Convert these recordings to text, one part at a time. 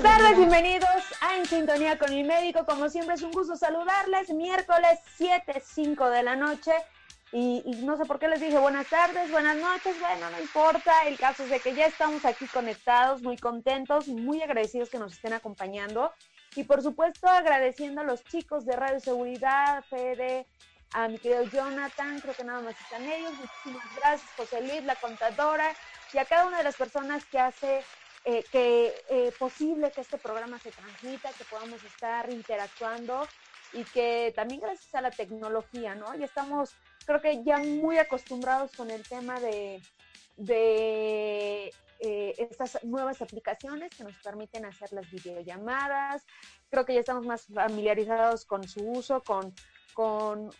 Buenas tardes, bienvenidos a En Sintonía con mi médico. Como siempre es un gusto saludarles. Miércoles 7, 5 de la noche. Y, no sé por qué les dije buenas tardes, buenas noches, bueno, no importa. El caso es de que ya estamos aquí conectados, muy contentos y muy agradecidos que nos estén acompañando. Y por supuesto agradeciendo a los chicos de Radio Seguridad, Fede, a mi querido Jonathan, creo que nada más están ellos. Muchísimas gracias, José Luis, la contadora, y a cada una de las personas que hace eh, que eh, posible que este programa se transmita, que podamos estar interactuando y que también gracias a la tecnología, ¿no? Ya estamos, creo que ya muy acostumbrados con el tema de, de eh, estas nuevas aplicaciones que nos permiten hacer las videollamadas. Creo que ya estamos más familiarizados con su uso, con, con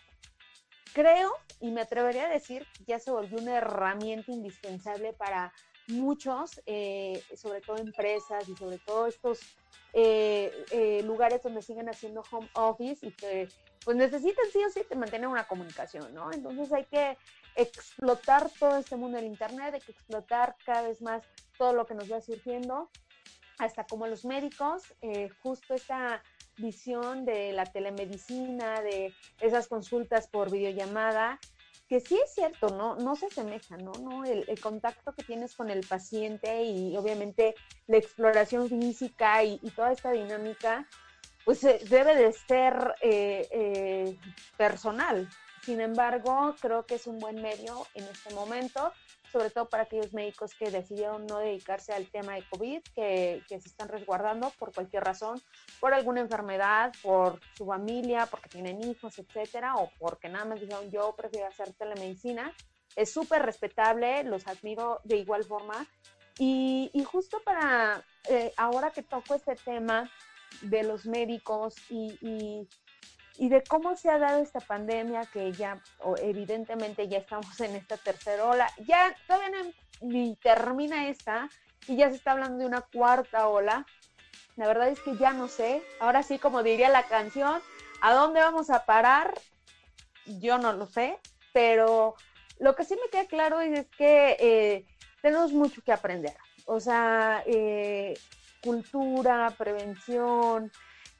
creo y me atrevería a decir ya se volvió una herramienta indispensable para muchos, eh, sobre todo empresas y sobre todo estos eh, eh, lugares donde siguen haciendo home office y que pues necesitan sí o sí mantener una comunicación, ¿no? Entonces hay que explotar todo este mundo del Internet, hay que explotar cada vez más todo lo que nos va surgiendo, hasta como los médicos, justo esta visión de la telemedicina, de esas consultas por videollamada, que sí es cierto, ¿no? No se asemeja, ¿no? ¿No? El, contacto que tienes con el paciente y obviamente la exploración física y, toda esta dinámica, pues eh, debe de ser eh, eh, personal. Sin embargo, creo que es un buen medio en este momento sobre todo para aquellos médicos que decidieron no dedicarse al tema de COVID, que, se están resguardando por cualquier razón, por alguna enfermedad, por su familia, porque tienen hijos, etcétera, o porque nada más dijeron yo prefiero hacer telemedicina. Es súper respetable, los admiro de igual forma. Y, justo para eh, ahora que toco este tema de los médicos y y de cómo se ha dado esta pandemia, que ya evidentemente ya estamos en esta tercera ola, ya todavía no ni termina esta y ya se está hablando de una cuarta ola. La verdad es que ya no sé, ahora sí como diría la canción, ¿a dónde vamos a parar? Yo no lo sé, pero lo que sí me queda claro es que eh, tenemos mucho que aprender. O sea, eh, cultura, prevención,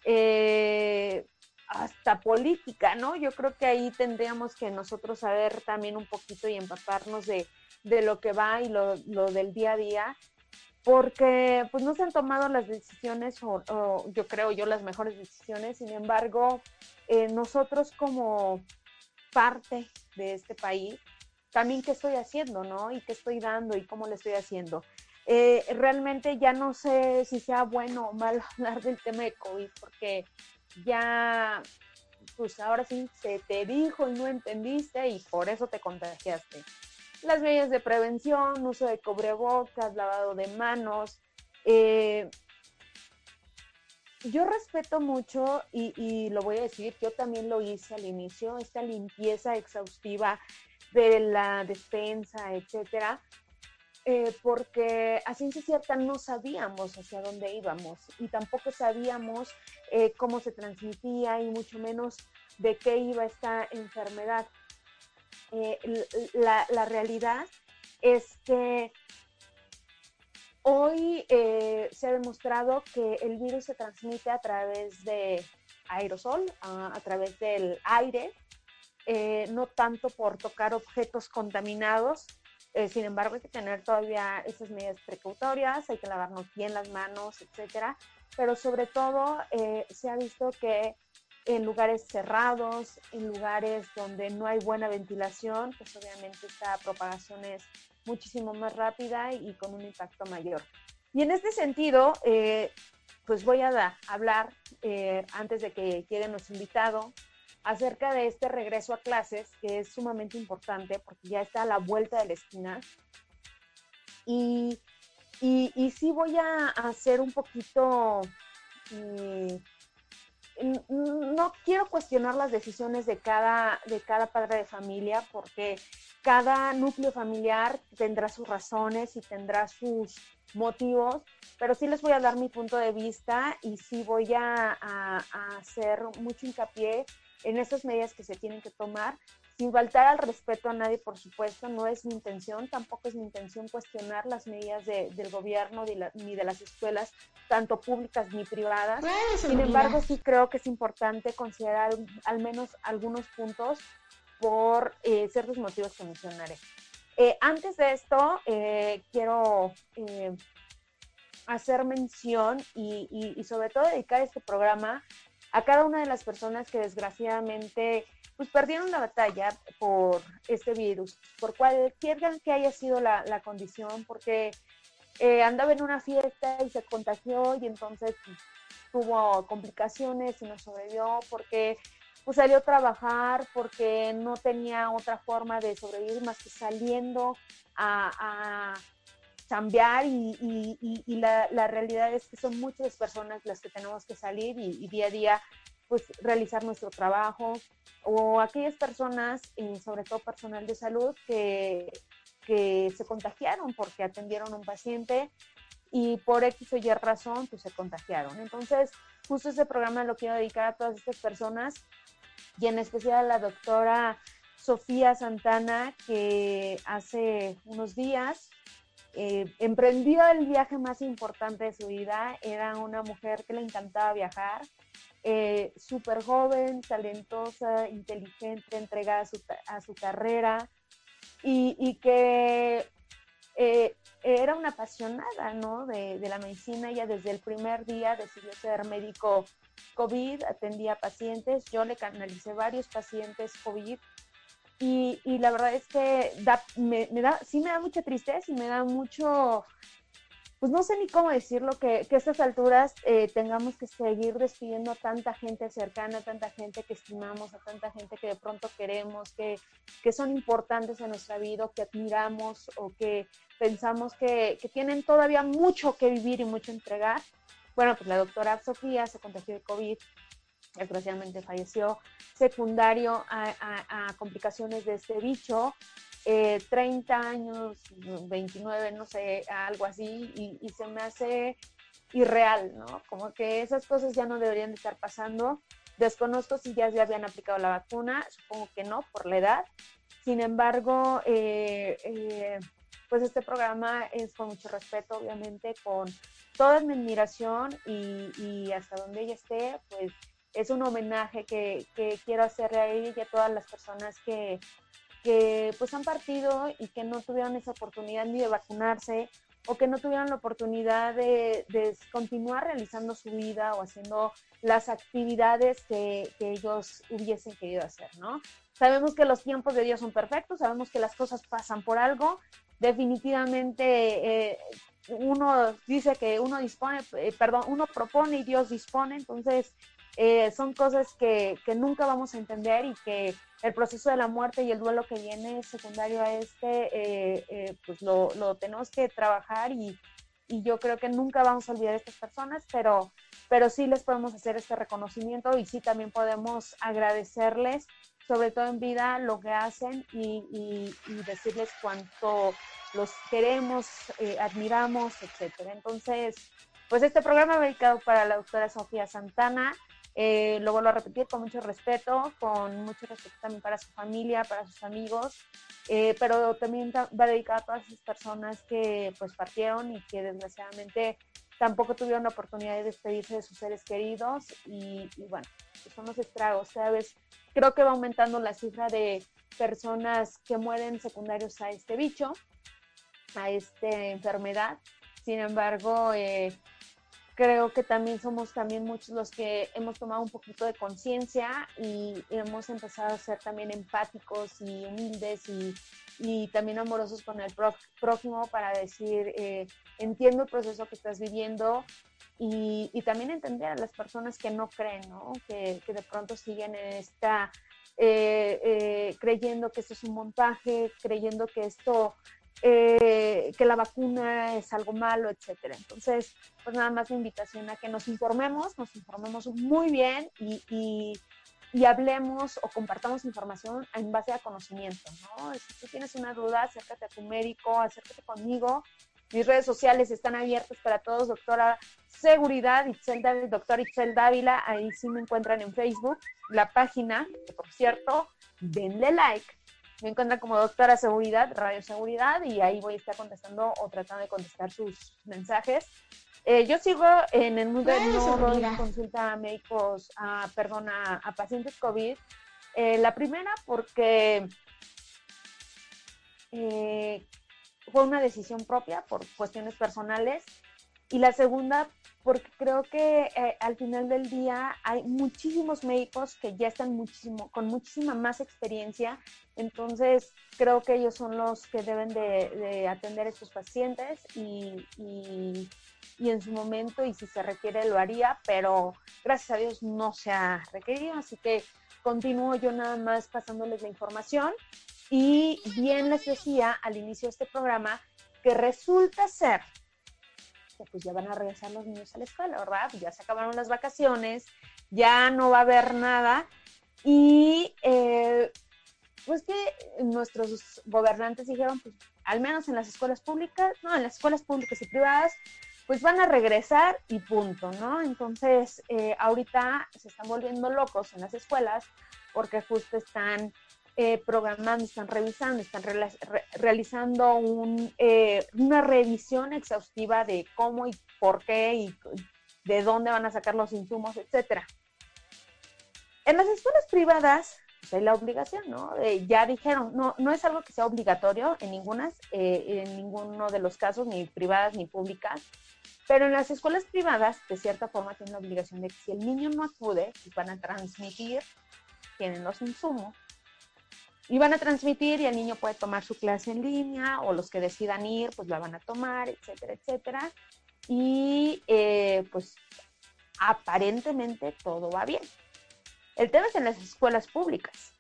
eh, hasta política, ¿no? Yo creo que ahí tendríamos que nosotros saber también un poquito y empaparnos de, lo que va y lo, del día a día, porque pues no se han tomado las decisiones, o, yo creo yo las mejores decisiones, sin embargo, eh, nosotros como parte de este país, también qué estoy haciendo, ¿no? Y qué estoy dando y cómo le estoy haciendo. Eh, realmente ya no sé si sea bueno o malo hablar del tema de COVID, porque ya, pues ahora sí, se te dijo y no entendiste y por eso te contagiaste. Las medidas de prevención, uso de cubrebocas, lavado de manos. Eh, yo respeto mucho y, y, lo voy a decir, yo también lo hice al inicio, esta limpieza exhaustiva de la despensa, etcétera, eh, porque a ciencia cierta no sabíamos hacia dónde íbamos y tampoco sabíamos eh, cómo se transmitía y mucho menos de qué iba esta enfermedad. Eh, la, realidad es que hoy se ha demostrado que el virus se transmite a través de aerosol, a través del aire, no tanto por tocar objetos contaminados, eh, sin embargo, hay que tener todavía esas medidas precautorias, hay que lavarnos bien las manos, etcétera. Pero sobre todo, eh, se ha visto que en lugares cerrados, en lugares donde no hay buena ventilación, pues obviamente esta propagación es muchísimo más rápida y con un impacto mayor. Y en este sentido, eh, pues voy a hablar, antes de que llegue nuestro invitado, acerca de este regreso a clases, que es sumamente importante porque ya está a la vuelta de la esquina. Y, y, sí voy a hacer un poquito, mm, no quiero cuestionar las decisiones de cada, de cada padre de familia porque cada núcleo familiar tendrá sus razones y tendrá sus motivos, pero sí les voy a dar mi punto de vista y sí voy a, a hacer mucho hincapié en estas medidas que se tienen que tomar sin faltar al respeto a nadie, por supuesto, no es mi intención, tampoco es mi intención cuestionar las medidas del gobierno ni, de las escuelas, tanto públicas ni privadas. Sin embargo, sí creo que es importante considerar al menos algunos puntos por eh, ciertos motivos que mencionaré. Eh, antes de esto, eh, quiero hacer mención y, y sobre todo dedicar este programa a cada una de las personas que desgraciadamente pues perdieron la batalla por este virus, por cualquier que haya sido la, condición, porque eh, andaba en una fiesta y se contagió y entonces pues, tuvo complicaciones y no sobrevivió, porque pues, salió a trabajar, porque no tenía otra forma de sobrevivir más que saliendo a, a cambiar y, la, realidad es que son muchas personas las que tenemos que salir y, día a día pues realizar nuestro trabajo o aquellas personas, y sobre todo personal de salud, que, que se contagiaron porque atendieron a un paciente y por X o Y razón pues se contagiaron. Entonces, justo ese programa lo quiero dedicar a todas estas personas y en especial a la doctora Sofía Santana, que hace unos días eh, emprendió el viaje más importante de su vida. Era una mujer que le encantaba viajar, eh, súper joven, talentosa, inteligente, entregada a su, carrera y, que eh, era una apasionada ¿no? de, de, la medicina. Ella desde el primer día decidió ser médico COVID, atendía pacientes. Yo le canalicé varios pacientes COVID y, y la verdad es que me, da, sí me da mucha tristeza y me da mucho, pues no sé ni cómo decirlo, que, que a estas alturas eh, tengamos que seguir despidiendo a tanta gente cercana, a tanta gente que estimamos, a tanta gente que de pronto queremos, que, que son importantes en nuestra vida, que admiramos o que pensamos que, que tienen todavía mucho que vivir y mucho entregar. Bueno, pues la doctora Sofía se contagió de COVID desgraciadamente falleció, secundario a, complicaciones de este bicho, 30 eh, años, 29, no sé, algo así, y, se me hace irreal, ¿no? Como que esas cosas ya no deberían de estar pasando. Desconozco si ya se habían aplicado la vacuna, supongo que no, por la edad. Sin embargo, eh, eh, pues este programa es con mucho respeto, obviamente, con toda mi admiración y, y hasta donde ella esté, pues es un homenaje que, quiero hacerle a ella y a todas las personas que, pues han partido y que no tuvieron esa oportunidad ni de vacunarse o que no tuvieron la oportunidad de, continuar realizando su vida o haciendo las actividades que, ellos hubiesen querido hacer, ¿no? Sabemos que los tiempos de Dios son perfectos, sabemos que las cosas pasan por algo, definitivamente eh, uno dice que uno dispone, eh, perdón, uno propone y Dios dispone, entonces eh, son cosas que, que, nunca vamos a entender y que el proceso de la muerte y el duelo que viene secundario a este, eh, eh, pues lo, lo, tenemos que trabajar y, y, yo creo que nunca vamos a olvidar a estas personas, pero, pero sí les podemos hacer este reconocimiento y sí también podemos agradecerles, sobre todo en vida, lo que hacen y, y, y decirles cuánto los queremos, admiramos, etcétera. Entonces, pues este programa dedicado para la doctora Sofía Santana. Eh, lo vuelvo a repetir con mucho respeto, con mucho respeto también para su familia, para sus amigos, eh, pero también va dedicado a todas esas personas que pues partieron y que desgraciadamente tampoco tuvieron la oportunidad de despedirse de sus seres queridos y, bueno, pues son los estragos. Cada vez creo que va aumentando la cifra de personas que mueren secundarios a este bicho, a esta enfermedad. Sin embargo, eh, creo que también somos también muchos los que hemos tomado un poquito de conciencia y hemos empezado a ser también empáticos y humildes y, y también amorosos con el prójimo para decir, eh, entiendo el proceso que estás viviendo y, y, también entender a las personas que no creen, ¿no? Que, que de pronto siguen en esta, eh, eh, creyendo que esto es un montaje, creyendo que esto eh, que la vacuna es algo malo, etcétera. Entonces, pues nada más la invitación a que nos informemos, nos informemos muy bien y, y, hablemos o compartamos información en base a conocimiento, ¿no? Si tú tienes una duda, acércate a tu médico, acércate conmigo. Mis redes sociales están abiertas para todos, doctora Seguridad, Itzel doctor Itzel Dávila, ahí sí me encuentran en Facebook, la página, que por cierto, denle like. Me encuentran como doctora seguridad, radio seguridad, y ahí voy a estar contestando o tratando de contestar sus mensajes. Eh, yo sigo en el mundo de no consulta a médicos, a, perdón, a, pacientes COVID. Eh, la primera porque eh, fue una decisión propia por cuestiones personales y la segunda porque creo que eh, al final del día hay muchísimos médicos que ya están muchísimo, con muchísima más experiencia, entonces creo que ellos son los que deben de, atender a estos pacientes y, y, y, en su momento y si se requiere lo haría, pero gracias a Dios no se ha requerido, así que continúo yo nada más pasándoles la información. Y bien les decía al inicio de este programa que resulta ser pues ya van a regresar los niños a la escuela, ¿verdad? Ya se acabaron las vacaciones, ya no va a haber nada. Y eh, pues que nuestros gobernantes dijeron, pues al menos en las escuelas públicas, no, en las escuelas públicas y privadas, pues van a regresar y punto, ¿no? Entonces, eh, ahorita se están volviendo locos en las escuelas porque justo están eh, programando, están revisando, están realizando eh, una revisión exhaustiva de cómo y por qué y de dónde van a sacar los insumos, etcétera. En las escuelas privadas pues hay la obligación, ¿no? ya dijeron, no, no es algo que sea obligatorio en ninguna, eh, en ninguno de los casos, ni privadas ni públicas, pero en las escuelas privadas, de cierta forma, tienen la obligación de que si el niño no acude, pues van a transmitir, tienen los insumos, y van a transmitir y el niño puede tomar su clase en línea o los que decidan ir, pues la van a tomar, etcétera, etcétera. Y eh, pues aparentemente todo va bien. El tema es en las escuelas públicas,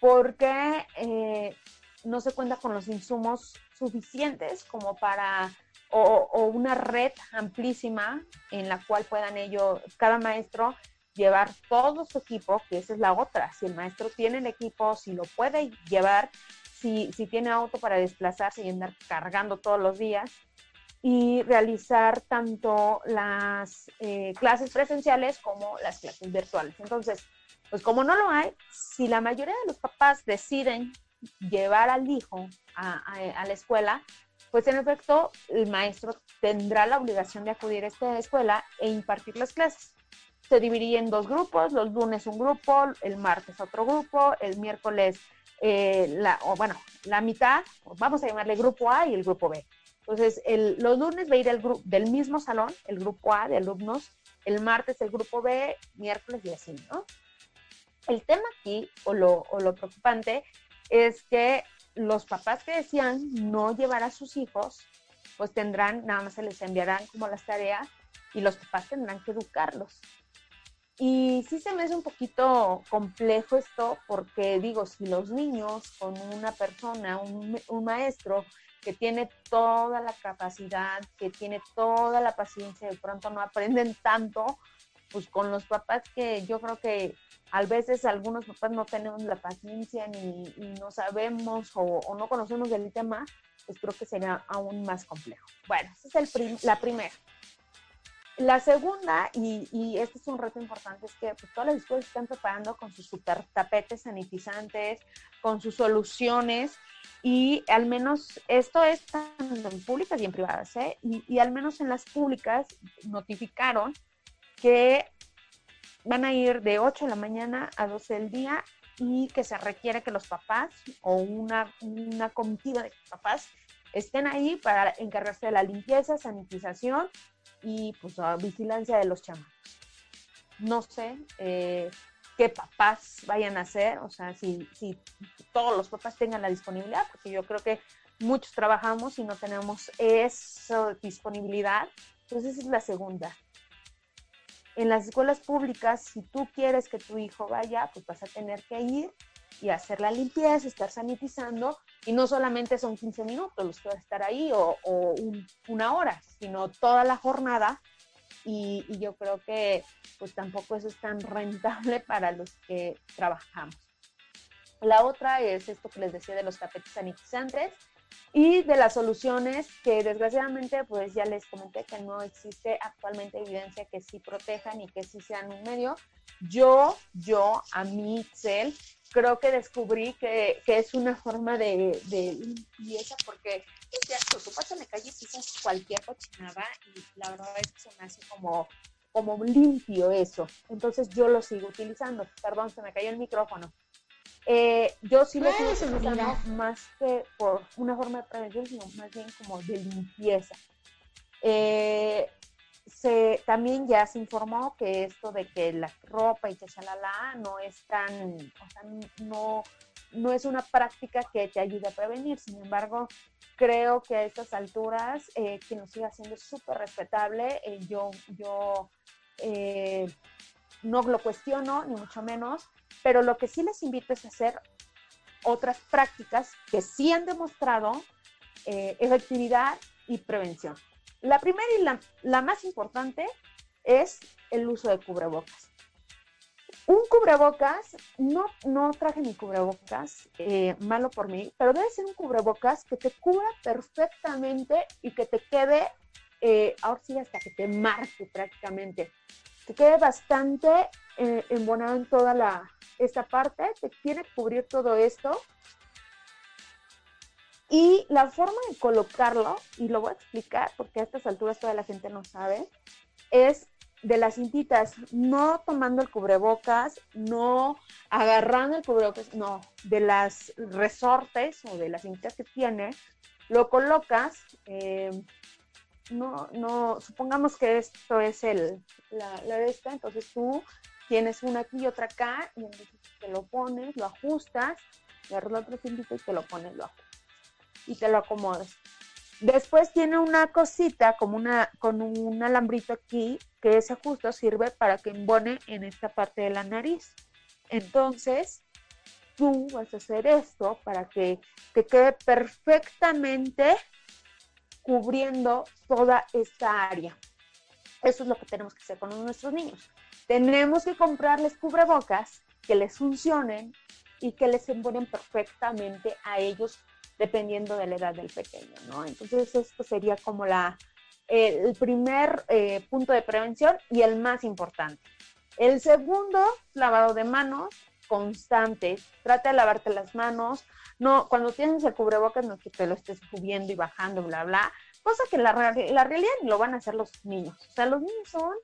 porque eh, no se cuenta con los insumos suficientes como para, o, o, una red amplísima en la cual puedan ellos, cada maestro, llevar todo su equipo, que esa es la otra. Si el maestro tiene el equipo, si lo puede llevar, si, si tiene auto para desplazarse y andar cargando todos los días, y realizar tanto las eh, clases presenciales como las clases virtuales. Entonces, pues como no lo hay, si la mayoría de los papás deciden llevar al hijo a, a, la escuela, pues en efecto el maestro tendrá la obligación de acudir a esta escuela e impartir las clases se dividía en dos grupos, los lunes un grupo, el martes otro grupo, el miércoles, eh, la, o bueno, la mitad, vamos a llamarle grupo A y el grupo B. Entonces, el, los lunes va a ir el del mismo salón, el grupo A de alumnos, el martes el grupo B, miércoles y así, ¿no? El tema aquí, o lo, o lo preocupante, es que los papás que decían no llevar a sus hijos, pues tendrán, nada más se les enviarán como las tareas y los papás tendrán que educarlos. Y sí se me hace un poquito complejo esto porque digo, si los niños con una persona, un, maestro que tiene toda la capacidad, que tiene toda la paciencia, de pronto no aprenden tanto, pues con los papás que yo creo que a veces algunos papás no tenemos la paciencia ni, no sabemos o, no conocemos del tema, pues creo que sería aún más complejo. Bueno, esa es el la primera. La segunda, y, este es un reto importante, es que pues, todas las escuelas están preparando con sus super tapetes sanitizantes, con sus soluciones, y al menos esto es tanto en públicas y en privadas, ¿eh? y, y al menos en las públicas notificaron que van a ir de 8 de la mañana a 12 del día y que se requiere que los papás o una, una comitiva de papás estén ahí para encargarse de la limpieza, sanitización y pues a vigilancia de los chamacos. No sé eh, qué papás vayan a hacer, o sea, si, si todos los papás tengan la disponibilidad, porque yo creo que muchos trabajamos y no tenemos esa disponibilidad. Entonces esa es la segunda. En las escuelas públicas, si tú quieres que tu hijo vaya, pues vas a tener que ir y hacer la limpieza, estar sanitizando, y no solamente son 15 minutos los que vas a estar ahí o, una hora, sino toda la jornada. Y, yo creo que pues tampoco eso es tan rentable para los que trabajamos. La otra es esto que les decía de los tapetes sanitizantes. Y de las soluciones que desgraciadamente pues ya les comenté que no existe actualmente evidencia que sí protejan y que sí sean un medio. Yo, yo, a mí, Cel, creo que descubrí que, que es una forma de, de limpieza porque es cierto, tú pasas en la calle y pisas cualquier cochinada y la verdad es que se me hace como, como limpio eso. Entonces yo lo sigo utilizando. Perdón, se me cayó el micrófono. Eh, yo sí lo sigo utilizando más que por una forma de prevención, sino más bien como de limpieza. Eh, se, también ya se informó que esto de que la ropa y que chalala no es tan, o sea, no, no es una práctica que te ayude a prevenir. Sin embargo, creo que a estas alturas, eh, que nos siga haciendo súper respetable, eh, yo, yo eh, no lo cuestiono, ni mucho menos, pero lo que sí les invito es a hacer otras prácticas que sí han demostrado efectividad y prevención. La primera y la, la más importante es el uso de cubrebocas. Un cubrebocas, no, no traje mi cubrebocas, eh, malo por mí, pero debe ser un cubrebocas que te cubra perfectamente y que te quede, eh, ahora sí, hasta que te marque prácticamente. Te quede bastante eh, embonado en toda la, esta parte, te tiene que cubrir todo esto. Y la forma de colocarlo, y lo voy a explicar porque a estas alturas toda la gente no sabe, es de las cintitas, no tomando el cubrebocas, no agarrando el cubrebocas, no, de las resortes o de las cintitas que tiene, lo colocas, eh, no, no, supongamos que esto es el, la, la de esta, entonces tú tienes una aquí y otra acá, y entonces te lo pones, lo ajustas, agarras la otra cintita y te lo pones, lo ajustas, y te lo acomodas. Después tiene una cosita como una, con un alambrito aquí, que ese justo sirve para que embone en esta parte de la nariz. Entonces, tú vas a hacer esto para que te quede perfectamente cubriendo toda esta área. Eso es lo que tenemos que hacer con nuestros niños. Tenemos que comprarles cubrebocas que les funcionen y que les embonen perfectamente a ellos dependiendo de la edad del pequeño. Entonces, esto sería como la, el primer eh, punto de prevención y el más importante. El segundo, lavado de manos constante. Trata de lavarte las manos. No, cuando tienes el cubrebocas, no que te lo estés subiendo y bajando, bla, bla. Cosa que la, realidad lo van a hacer los niños. O sea, los niños son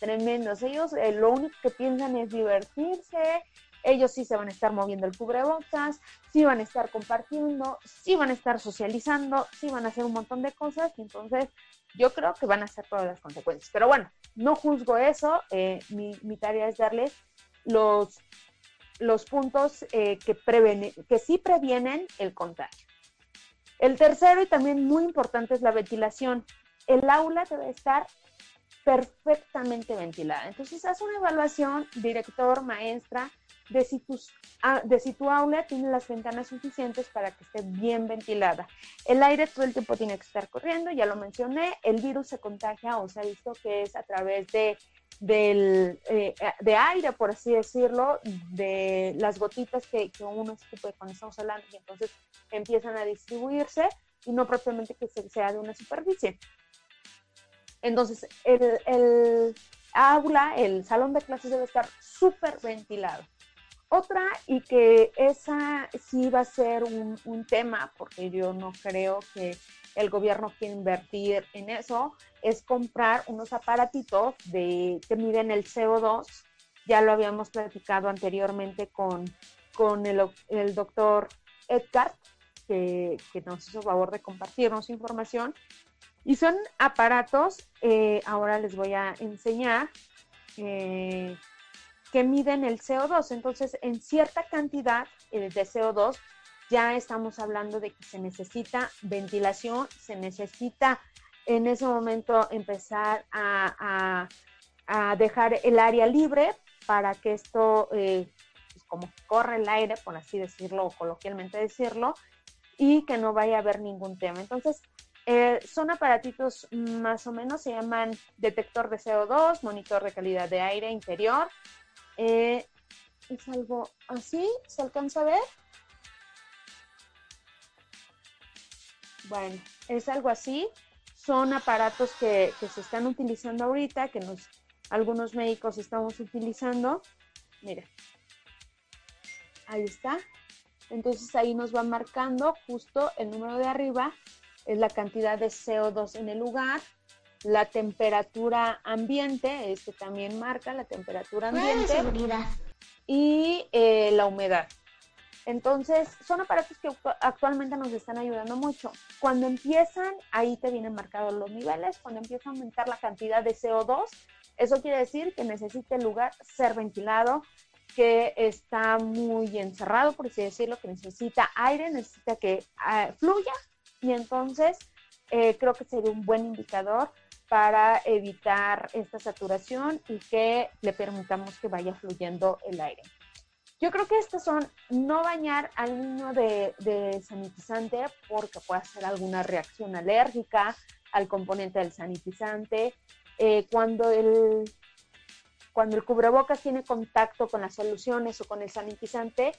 tremendos. Ellos eh, lo único que piensan es divertirse, ellos sí se van a estar moviendo el cubrebocas, sí van a estar compartiendo, sí van a estar socializando, sí van a hacer un montón de cosas y entonces yo creo que van a ser todas las consecuencias. Pero bueno, no juzgo eso, eh, mi, tarea es darles los, los puntos eh, que, que sí previenen el contagio. El tercero y también muy importante es la ventilación. El aula debe estar perfectamente ventilada. Entonces, haz una evaluación, director, maestra, de si, ah, de si tu aula tiene las ventanas suficientes para que esté bien ventilada. El aire todo el tiempo tiene que estar corriendo, ya lo mencioné, el virus se contagia o se ha visto que es a través de, del, eh, de aire, por así decirlo, de las gotitas que, que uno escupe cuando estamos hablando y entonces empiezan a distribuirse y no propiamente que sea de una superficie. Entonces, el, el aula, el salón de clases debe estar súper ventilado. Otra, y que esa sí va a ser un, tema, porque yo no creo que el gobierno quiera invertir en eso, es comprar unos aparatitos de, que miden el CO2. Ya lo habíamos platicado anteriormente con, con el, el doctor Edgar, que, nos hizo favor de compartirnos información. Y son aparatos, eh, ahora les voy a enseñar, eh, que miden el CO2. Entonces, en cierta cantidad eh, de CO2 ya estamos hablando de que se necesita ventilación, se necesita en ese momento empezar a, dejar el área libre para que esto, eh, pues como corre el aire, por así decirlo, o coloquialmente decirlo, y que no vaya a haber ningún tema. Entonces, eh, son aparatitos más o menos, se llaman detector de CO2, monitor de calidad de aire interior, eh, es algo así, ¿se alcanza a ver? Bueno, es algo así. Son aparatos que, se están utilizando ahorita, que nos, algunos médicos estamos utilizando. Mire, ahí está. Entonces ahí nos va marcando justo el número de arriba, es la cantidad de CO2 en el lugar, la temperatura ambiente, este también marca la temperatura ambiente. Y eh, la humedad. Entonces, son aparatos que actualmente nos están ayudando mucho. Cuando empiezan, ahí te vienen marcados los niveles, cuando empieza a aumentar la cantidad de CO2, eso quiere decir que necesita el lugar ser ventilado, que está muy encerrado, por así decirlo, que necesita aire, necesita que ah, fluya y entonces eh, creo que sería un buen indicador para evitar esta saturación y que le permitamos que vaya fluyendo el aire. Yo creo que estos son no bañar al niño de, sanitizante porque puede hacer alguna reacción alérgica al componente del sanitizante. Eh, cuando, el, cuando el cubrebocas tiene contacto con las soluciones o con el sanitizante,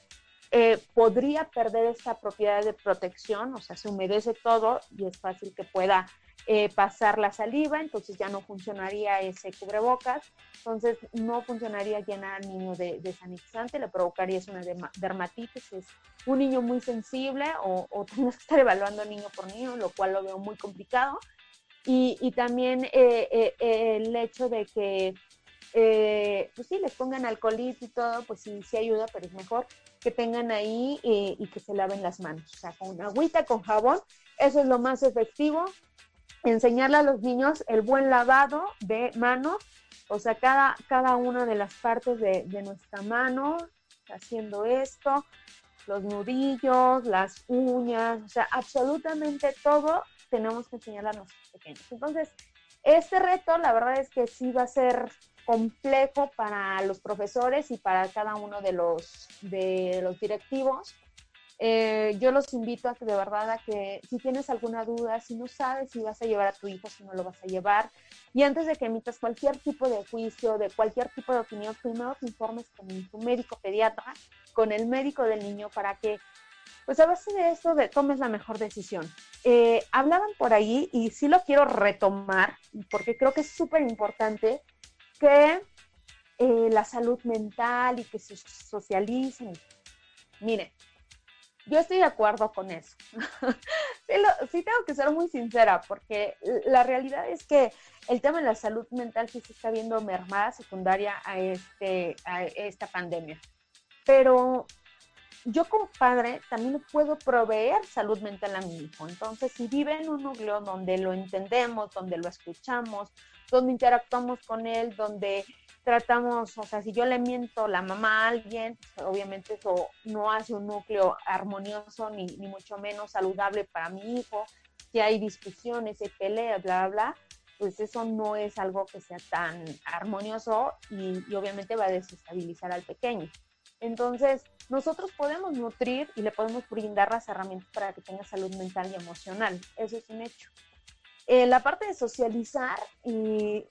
eh, podría perder esta propiedad de protección, o sea, se humedece todo y es fácil que pueda eh, pasar la saliva, entonces ya no funcionaría ese cubrebocas, entonces no funcionaría llenar al niño de, sanitizante, le provocaría una dermatitis, es un niño muy sensible o, o tienes que estar evaluando niño por niño, lo cual lo veo muy complicado. Y, también eh, eh, el hecho de que, pues sí, les pongan alcoholito y todo, pues sí, sí ayuda, pero es mejor que tengan ahí y que se laven las manos, o sea, con agüita, con jabón, eso es lo más efectivo enseñarle a los niños el buen lavado de manos, o sea, cada, cada una de las partes de, nuestra mano, haciendo esto, los nudillos, las uñas, o sea, absolutamente todo tenemos que enseñarle a nuestros pequeños. Entonces, este reto, la verdad es que sí va a ser complejo para los profesores y para cada uno de los, de los directivos, eh, yo los invito a que de verdad que si tienes alguna duda, si no sabes si vas a llevar a tu hijo, si no lo vas a llevar, y antes de que emitas cualquier tipo de juicio, de cualquier tipo de opinión, primero te informes con tu médico pediatra, con el médico del niño, para que, pues a base de esto, tomes la mejor decisión. Eh, hablaban por ahí, y sí lo quiero retomar, porque creo que es súper importante que eh, la salud mental y que se socialicen. Miren, yo estoy de acuerdo con eso. sí, tengo que ser muy sincera, porque la realidad es que el tema de la salud mental sí se está viendo mermada secundaria a, este, a esta pandemia. Pero yo como padre también puedo proveer salud mental a mi hijo. Entonces, si vive en un núcleo donde lo entendemos, donde lo escuchamos, donde interactuamos con él, donde tratamos, o sea, si yo le miento la mamá a alguien, pues, obviamente eso no hace un núcleo armonioso ni, ni mucho menos saludable para mi hijo. Si hay discusiones, hay peleas, bla, bla, bla, pues eso no es algo que sea tan armonioso y, y obviamente va a desestabilizar al pequeño. Entonces, nosotros podemos nutrir y le podemos brindar las herramientas para que tenga salud mental y emocional. Eso es un hecho. Eh, la parte de socializar, y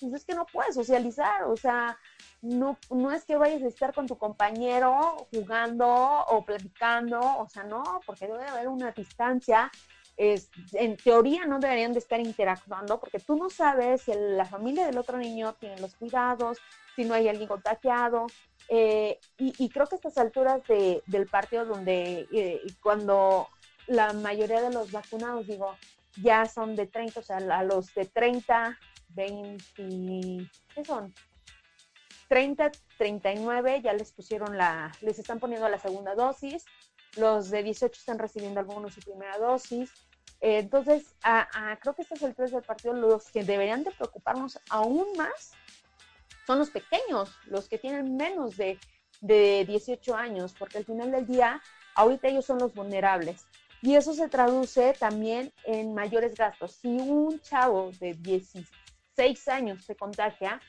pues es que no puedes socializar, o sea, no, no es que vayas a estar con tu compañero jugando o platicando, o sea, no, porque debe haber una distancia. Es, en teoría no deberían de estar interactuando porque tú no sabes si la familia del otro niño tiene los cuidados, si no hay alguien contagiado. Eh, y, creo que a estas alturas del partido donde eh, cuando la mayoría de los vacunados, digo, ya son de 30, o sea, a los de 30, 20, ¿qué son? 30, 39 ya les pusieron la, les están poniendo la segunda dosis, los de 18 están recibiendo algunos su primera dosis. Eh, entonces, creo que estas alturas del partido, los que deberían de preocuparnos aún más son los pequeños, los que tienen menos de, de 18 años, porque al final del día, ahorita ellos son los vulnerables. Y eso se traduce también en mayores gastos. Si un chavo de 16 años se contagia,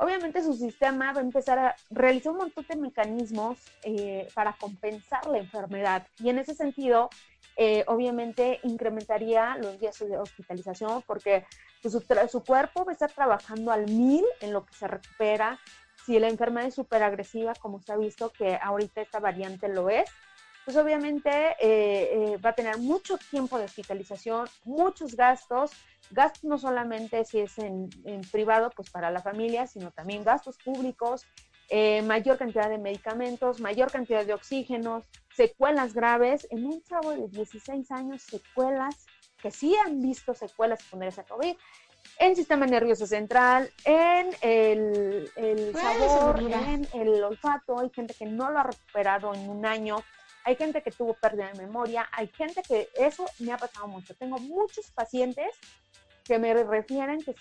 obviamente su sistema va a empezar a realizar un montón de mecanismos eh, para compensar la enfermedad. Y en ese sentido, eh, obviamente incrementaría los días de hospitalización porque pues, su, su, cuerpo va a estar trabajando al mil en lo que se recupera. Si la enfermedad es súper agresiva, como se ha visto que ahorita esta variante lo es, pues obviamente eh, eh, va a tener mucho tiempo de hospitalización, muchos gastos, gastos no solamente si es en, privado, pues para la familia, sino también gastos públicos, eh, mayor cantidad de medicamentos, mayor cantidad de oxígenos, secuelas graves. En un chavo de 16 años, secuelas que sí han visto secuelas secundarias a COVID, en sistema nervioso central, en el, el sabor, en el olfato. Hay gente que no lo ha recuperado en un año. Hay gente que tuvo pérdida de memoria. Hay gente que eso me ha pasado mucho. Tengo muchos pacientes que me refieren que,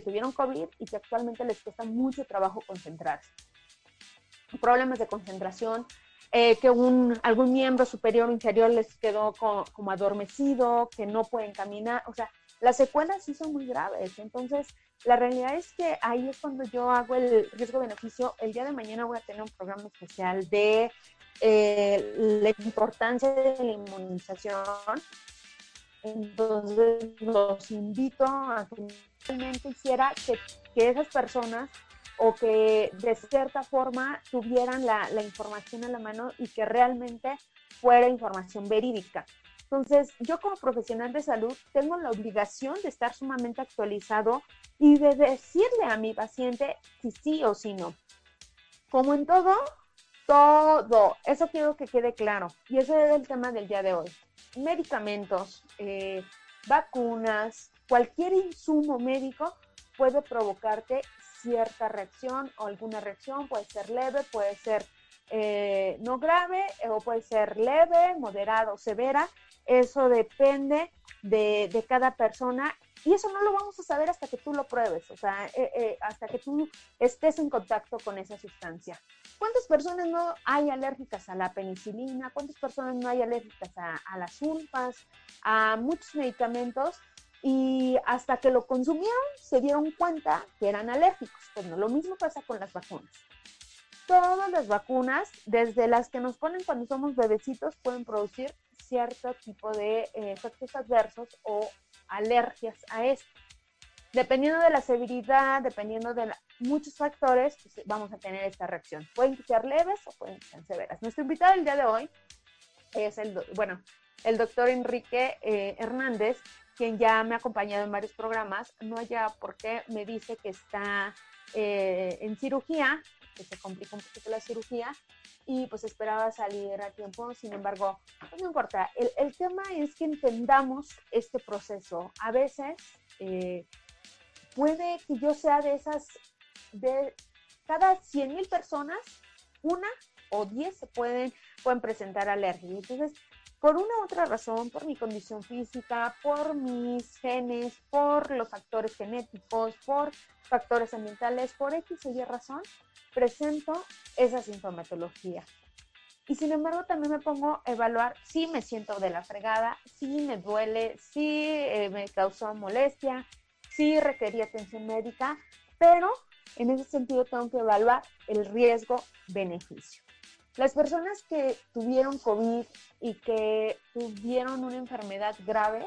tuvieron COVID y que actualmente les cuesta mucho trabajo concentrarse. Problemas de concentración, eh, que algún miembro superior o inferior les quedó como adormecido, que no pueden caminar, o sea, las secuelas sí son muy graves. Entonces, la realidad es que ahí es cuando yo hago el riesgo-beneficio. El día de mañana voy a tener un programa especial de eh, la importancia de la inmunización. Entonces, los invito a que realmente hiciera que, que esas personas o que de cierta forma tuvieran la, la, información a la mano y que realmente fuera información verídica. Entonces, yo como profesional de salud tengo la obligación de estar sumamente actualizado y de decirle a mi paciente si sí o si no. Como en todo, todo. Eso quiero que quede claro. Y ese es el tema del día de hoy. Medicamentos, eh, vacunas, cualquier insumo médico puede provocarte cierta reacción o alguna reacción, puede ser leve, puede ser eh, no grave o puede ser leve, moderada o severa. Eso depende de, cada persona y eso no lo vamos a saber hasta que tú lo pruebes, o sea, eh, eh, hasta que tú estés en contacto con esa sustancia. ¿Cuántas personas no hay alérgicas a la penicilina? ¿Cuántas personas no hay alérgicas a, las sulfas, a muchos medicamentos? y hasta que lo consumieron se dieron cuenta que eran alérgicos. Pues no, lo mismo pasa con las vacunas. Todas las vacunas, desde las que nos ponen cuando somos bebecitos, pueden producir cierto tipo de eh, efectos adversos o alergias a esto. Dependiendo de la severidad, dependiendo de muchos factores, pues vamos a tener esta reacción. Pueden ser leves o pueden ser severas. Nuestro invitado el día de hoy es el, bueno, el doctor Enrique eh, Hernández, quien ya me ha acompañado en varios programas, no haya por qué me dice que está eh, en cirugía, que se complica un poquito la cirugía, y pues esperaba salir a tiempo, sin embargo, pues no importa. El, el tema es que entendamos este proceso. A veces eh, puede que yo sea de esas, de cada 100 mil personas, una o 10 se pueden, pueden presentar alergia. Entonces, por una u otra razón, por mi condición física, por mis genes, por los factores genéticos, por factores ambientales, por X o Y razón, presento esa sintomatología. Y sin embargo, también me pongo a evaluar si me siento de la fregada, si me duele, si eh, me causó molestia, si requería atención médica, pero en ese sentido tengo que evaluar el riesgo-beneficio. Las personas que tuvieron COVID y que tuvieron una enfermedad grave,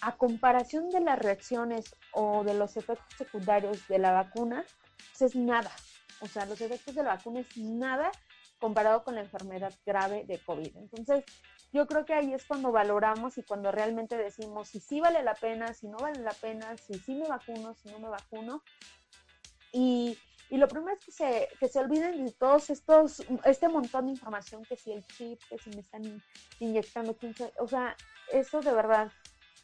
a comparación de las reacciones o de los efectos secundarios de la vacuna, pues es nada. O sea, los efectos de la vacuna es nada comparado con la enfermedad grave de COVID. Entonces, yo creo que ahí es cuando valoramos y cuando realmente decimos si sí vale la pena, si no vale la pena, si sí me vacuno, si no me vacuno. Y, y lo primero es que se, que se olviden de todos estos, este montón de información, que si el chip, que si me están inyectando 15, o sea, eso de verdad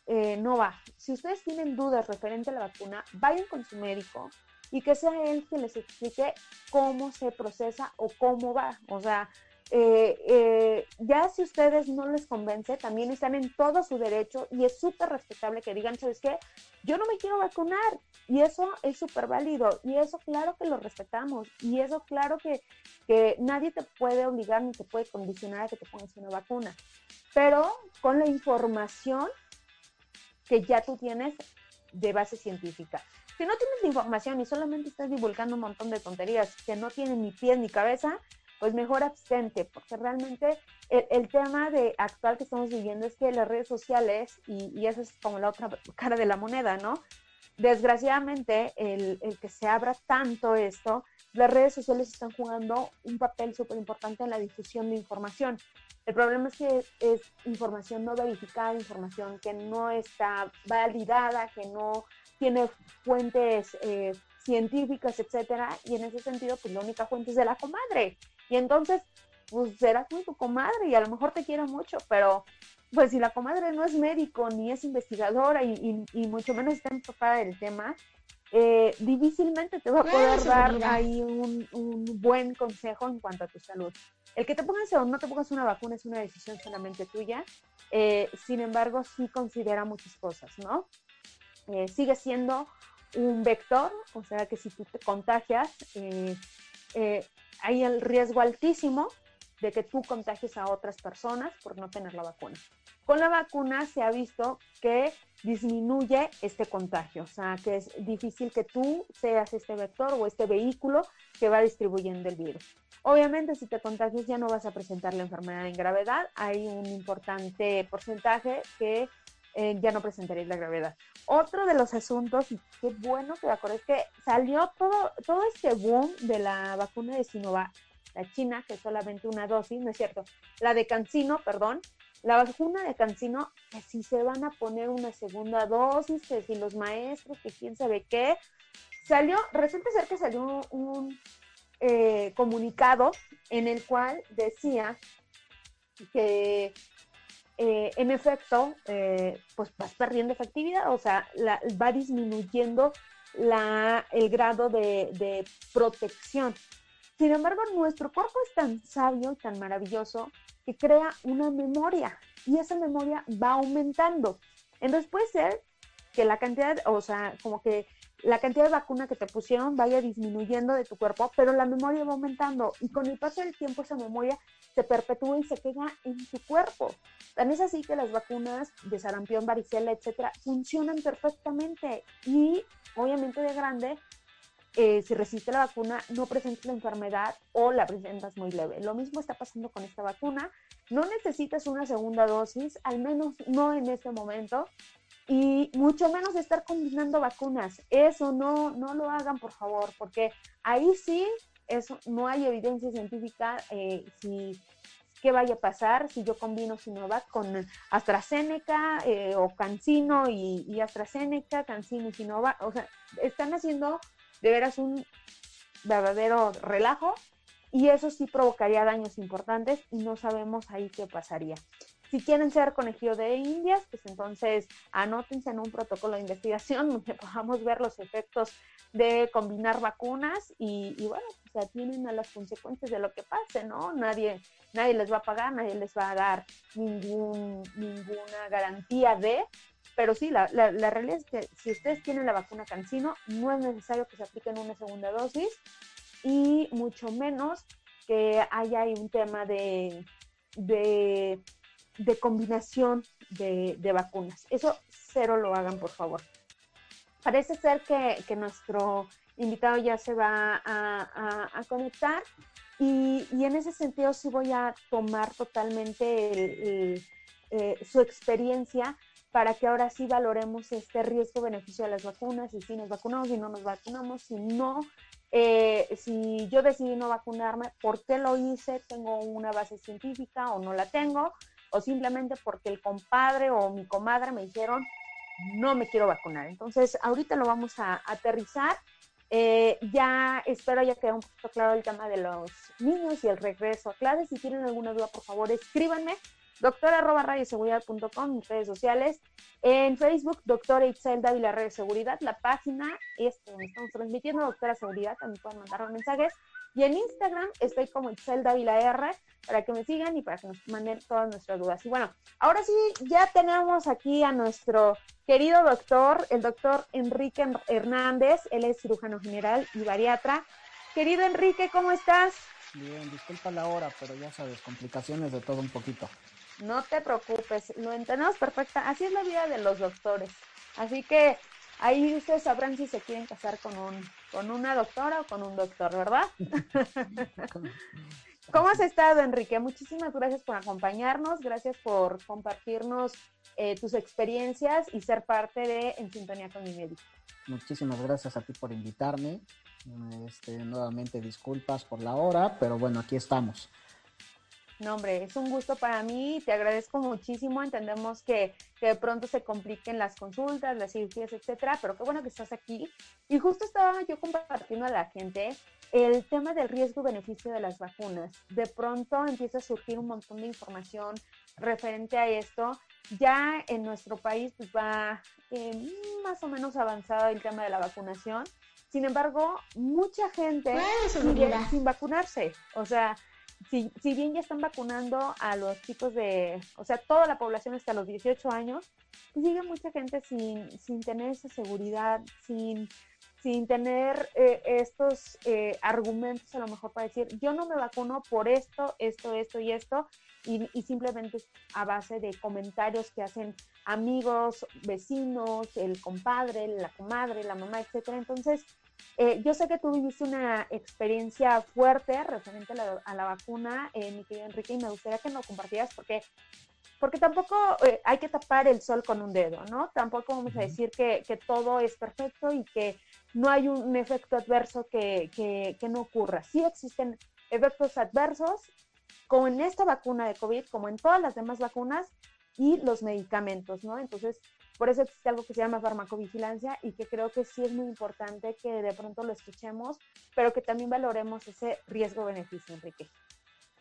eh, no va. Si ustedes tienen dudas referente a la vacuna, vayan con su médico y que sea él quien les explique cómo se procesa o cómo va. O sea, eh, eh, ya si ustedes no les convence, también están en todo su derecho y es súper respetable que digan, ¿sabes qué? Yo no me quiero vacunar y eso es súper válido y eso claro que lo respetamos y eso claro que, que nadie te puede obligar ni te puede condicionar a que te pongas una vacuna, pero con la información que ya tú tienes de base científica. Si no tienes la información y solamente estás divulgando un montón de tonterías que no tienen ni pies ni cabeza, pues mejor abstente, porque realmente el, tema de actual que estamos viviendo es que las redes sociales, y, y esa es como la otra cara de la moneda, ¿no? desgraciadamente, el, el, que se abra tanto esto, las redes sociales están jugando un papel súper importante en la difusión de información. El problema es que es información no verificada, información que no está validada, que no tiene fuentes eh, científicas, etcétera, y en ese sentido, pues la única fuente es de la comadre. Y entonces, pues serás muy tu comadre y a lo mejor te quiero mucho, pero pues si la comadre no es médico ni es investigadora y, y, mucho menos está empapada del tema, eh, difícilmente te va a poder dar ahí un, un, buen consejo en cuanto a tu salud. El que te pongas o no te pongas una vacuna es una decisión solamente tuya, eh, sin embargo sí considera muchas cosas, ¿no? Eh, sigue siendo un vector, o sea que si tú te contagias, hay el riesgo altísimo de que tú contagies a otras personas por no tener la vacuna. Con la vacuna se ha visto que disminuye este contagio, o sea, que es difícil que tú seas este vector o este vehículo que va distribuyendo el virus. Obviamente, si te contagias ya no vas a presentar la enfermedad en gravedad. Hay un importante porcentaje que eh, ya no presentaréis la gravedad. Otro de los asuntos, y qué bueno que acuerdo, es que salió todo, todo este boom de la vacuna de Sinovac, la china, que es solamente una dosis, no es cierto, la de Cancino, perdón, la vacuna de Cancino, que si se van a poner una segunda dosis, que si los maestros, que quién sabe qué, salió, resulta ser que salió un, eh, comunicado en el cual decía que eh, en efecto, eh, pues vas perdiendo efectividad, o sea, va disminuyendo la, el grado de, de, protección. Sin embargo, nuestro cuerpo es tan sabio y tan maravilloso que crea una memoria y esa memoria va aumentando. Entonces puede ser que la cantidad, o sea, como que la cantidad de vacuna que te pusieron vaya disminuyendo de tu cuerpo, pero la memoria va aumentando y con el paso del tiempo esa memoria se perpetúa y se queda en tu cuerpo. Tan es así que las vacunas de sarampión, varicela, etcétera, funcionan perfectamente y obviamente de grande eh, si resiste la vacuna, no presentas la enfermedad o la presentas muy leve. Lo mismo está pasando con esta vacuna. No necesitas una segunda dosis, al menos no en este momento, y mucho menos estar combinando vacunas. Eso no, no lo hagan, por favor, porque ahí sí eso, no hay evidencia científica eh, si qué vaya a pasar si yo combino Sinovac con AstraZeneca eh, o Cancino y, y, AstraZeneca, Cancino y Sinovac. O sea, están haciendo de veras un verdadero relajo y eso sí provocaría daños importantes y no sabemos ahí qué pasaría. Si quieren ser conejillo de indias, pues entonces anótense en un protocolo de investigación donde podamos ver los efectos de combinar vacunas y, bueno, pues atienen a las consecuencias de lo que pase, ¿no? Nadie, nadie les va a pagar, nadie les va a dar ningún, ninguna garantía de, pero sí, la, la, realidad es que si ustedes tienen la vacuna Cancino, no es necesario que se apliquen una segunda dosis y mucho menos que haya un tema de, de, combinación de, vacunas. Eso cero lo hagan, por favor. Parece ser que, nuestro invitado ya se va a, conectar y, en ese sentido sí voy a tomar totalmente eh, su experiencia para que ahora sí valoremos este riesgo-beneficio de las vacunas, y si nos vacunamos y no nos vacunamos, si no, eh, si yo decidí no vacunarme, ¿por qué lo hice? ¿Tengo una base científica o no la tengo? O simplemente porque el compadre o mi comadre me dijeron, no me quiero vacunar. Entonces, ahorita lo vamos a aterrizar. Eh, ya espero ya quede un poquito claro el tema de los niños y el regreso a clases. Si tienen alguna duda, por favor, escríbanme doctora radioseguridad.com, mis redes sociales. En Facebook, doctora Itzel Dávila Red Seguridad. La página es donde estamos transmitiendo, doctora Seguridad, también pueden mandar mensajes. Y en Instagram estoy como Itzel Dávila R para que me sigan y para que nos manden todas nuestras dudas. Y bueno, ahora sí, ya tenemos aquí a nuestro querido doctor, el doctor Enrique Hernández. Él es cirujano general y bariatra. Querido Enrique, ¿cómo estás? Bien, disculpa la hora, pero ya sabes, complicaciones de todo un poquito. No te preocupes, lo entendemos perfecta. Así es la vida de los doctores. Así que ahí ustedes sabrán si se quieren casar con un con una doctora o con un doctor, ¿verdad? ¿Cómo has estado, Enrique? Muchísimas gracias por acompañarnos, gracias por compartirnos eh, tus experiencias y ser parte de En Sintonía con mi médico. Muchísimas gracias a ti por invitarme. Este, nuevamente disculpas por la hora, pero bueno, aquí estamos. No, hombre, es un gusto para mí, te agradezco muchísimo, entendemos que, que, de pronto se compliquen las consultas, las cirugías, etcétera, pero qué bueno que estás aquí. Y justo estaba yo compartiendo a la gente el tema del riesgo-beneficio de las vacunas. De pronto empieza a surgir un montón de información referente a esto. Ya en nuestro país pues va eh, más o menos avanzado el tema de la vacunación. Sin embargo, mucha gente sigue sin vacunarse. O sea, si, si, bien ya están vacunando a los chicos de, o sea, toda la población hasta los 18 años, pues sigue mucha gente sin, sin tener esa seguridad, sin, sin tener eh, estos eh, argumentos a lo mejor para decir, yo no me vacuno por esto, esto, esto y esto, y, y, simplemente a base de comentarios que hacen amigos, vecinos, el compadre, la comadre, la mamá, etcétera. Entonces, eh, yo sé que tú viviste una experiencia fuerte referente a la, a la vacuna, eh, mi querido Enrique, y me gustaría que nos compartieras porque, porque tampoco eh, hay que tapar el sol con un dedo, ¿no? Tampoco vamos a decir que, que todo es perfecto y que no hay un efecto adverso que, que, que no ocurra. Sí existen efectos adversos, como en esta vacuna de COVID, como en todas las demás vacunas, y los medicamentos, ¿no? Entonces, por eso existe algo que se llama farmacovigilancia y que creo que sí es muy importante que de pronto lo escuchemos, pero que también valoremos ese riesgo-beneficio, Enrique.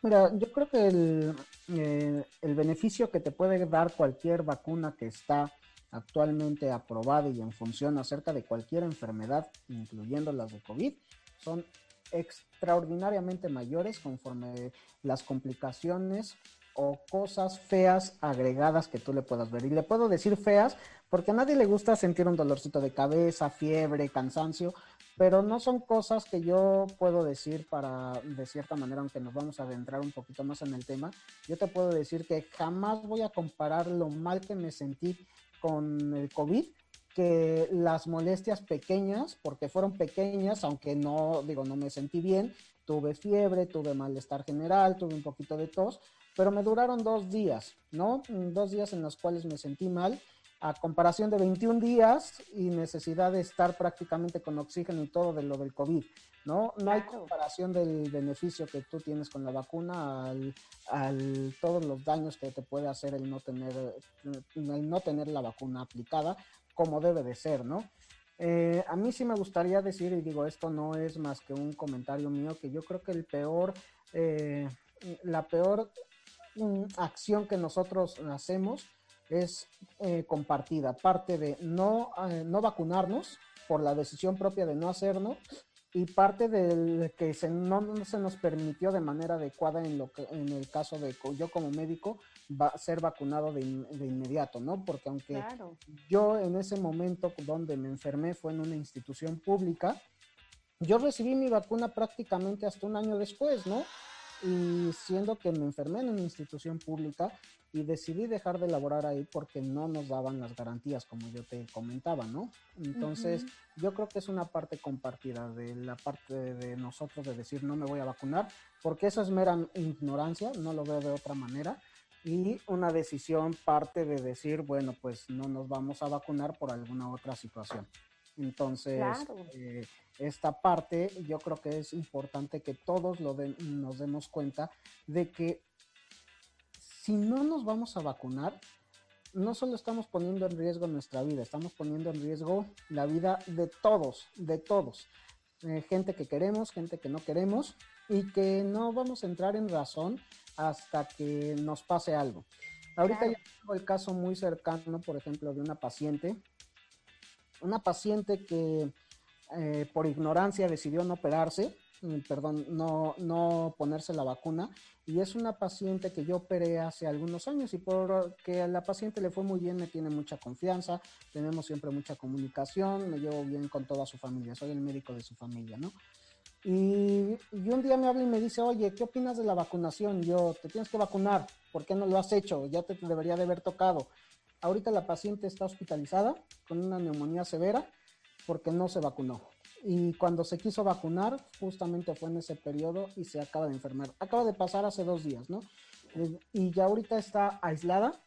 Mira, yo creo que el, eh, el beneficio que te puede dar cualquier vacuna que está actualmente aprobada y en función acerca de cualquier enfermedad, incluyendo las de COVID, son extraordinariamente mayores conforme las complicaciones o cosas feas agregadas que tú le puedas ver. Y le puedo decir feas porque a nadie le gusta sentir un dolorcito de cabeza, fiebre, cansancio, pero no son cosas que yo puedo decir para, de cierta manera, aunque nos vamos a adentrar un poquito más en el tema, yo te puedo decir que jamás voy a comparar lo mal que me sentí con el COVID que las molestias pequeñas, porque fueron pequeñas, aunque no, digo, no me sentí bien, tuve fiebre, tuve malestar general, tuve un poquito de tos, pero me duraron dos días, ¿no? Dos días en los cuales me sentí mal, a comparación de 21 días y necesidad de estar prácticamente con oxígeno y todo de lo del COVID, ¿no? No hay comparación del beneficio que tú tienes con la vacuna al, al, todos los daños que te puede hacer el no tener, el no tener la vacuna aplicada como debe de ser, ¿no? Eh, a mí sí me gustaría decir, y digo, esto no es más que un comentario mío, que yo creo que el peor, eh, la peor acción que nosotros hacemos es eh, compartida, parte de no, eh, no vacunarnos por la decisión propia de no hacerlo y parte del que se, no, no, se nos permitió de manera adecuada en, lo que, en el caso de yo como médico va, ser vacunado de, de, inmediato, ¿no? Porque aunque claro. yo en ese momento donde me enfermé fue en una institución pública, yo recibí mi vacuna prácticamente hasta un año después, ¿no? y siendo que me enfermé en una institución pública y decidí dejar de laborar ahí porque no nos daban las garantías como yo te comentaba, ¿no? Entonces, uh -huh. yo creo que es una parte compartida de la parte de nosotros de decir no me voy a vacunar, porque eso es mera ignorancia, no lo veo de otra manera, y una decisión parte de decir, bueno, pues no nos vamos a vacunar por alguna otra situación. Entonces, claro. eh, esta parte yo creo que es importante que todos lo de, nos demos cuenta de que si no nos vamos a vacunar, no solo estamos poniendo en riesgo nuestra vida, estamos poniendo en riesgo la vida de todos, de todos. Eh, gente que queremos, gente que no queremos y que no vamos a entrar en razón hasta que nos pase algo. Ahorita claro. ya tengo el caso muy cercano, por ejemplo, de una paciente una paciente que eh, por ignorancia decidió no operarse, mm, perdón, no, no ponerse la vacuna, y es una paciente que yo operé hace algunos años y porque a la paciente le fue muy bien, me tiene mucha confianza, tenemos siempre mucha comunicación, me llevo bien con toda su familia, soy el médico de su familia, ¿no? Y, y, un día me habla y me dice, oye, ¿qué opinas de la vacunación? Yo, te tienes que vacunar, ¿por qué no lo has hecho? Ya te debería de haber tocado. Ahorita la paciente está hospitalizada con una neumonía severa porque no se vacunó. Y cuando se quiso vacunar, justamente fue en ese periodo y se acaba de enfermar. Acaba de pasar hace dos días, ¿no? Y ya ahorita está aislada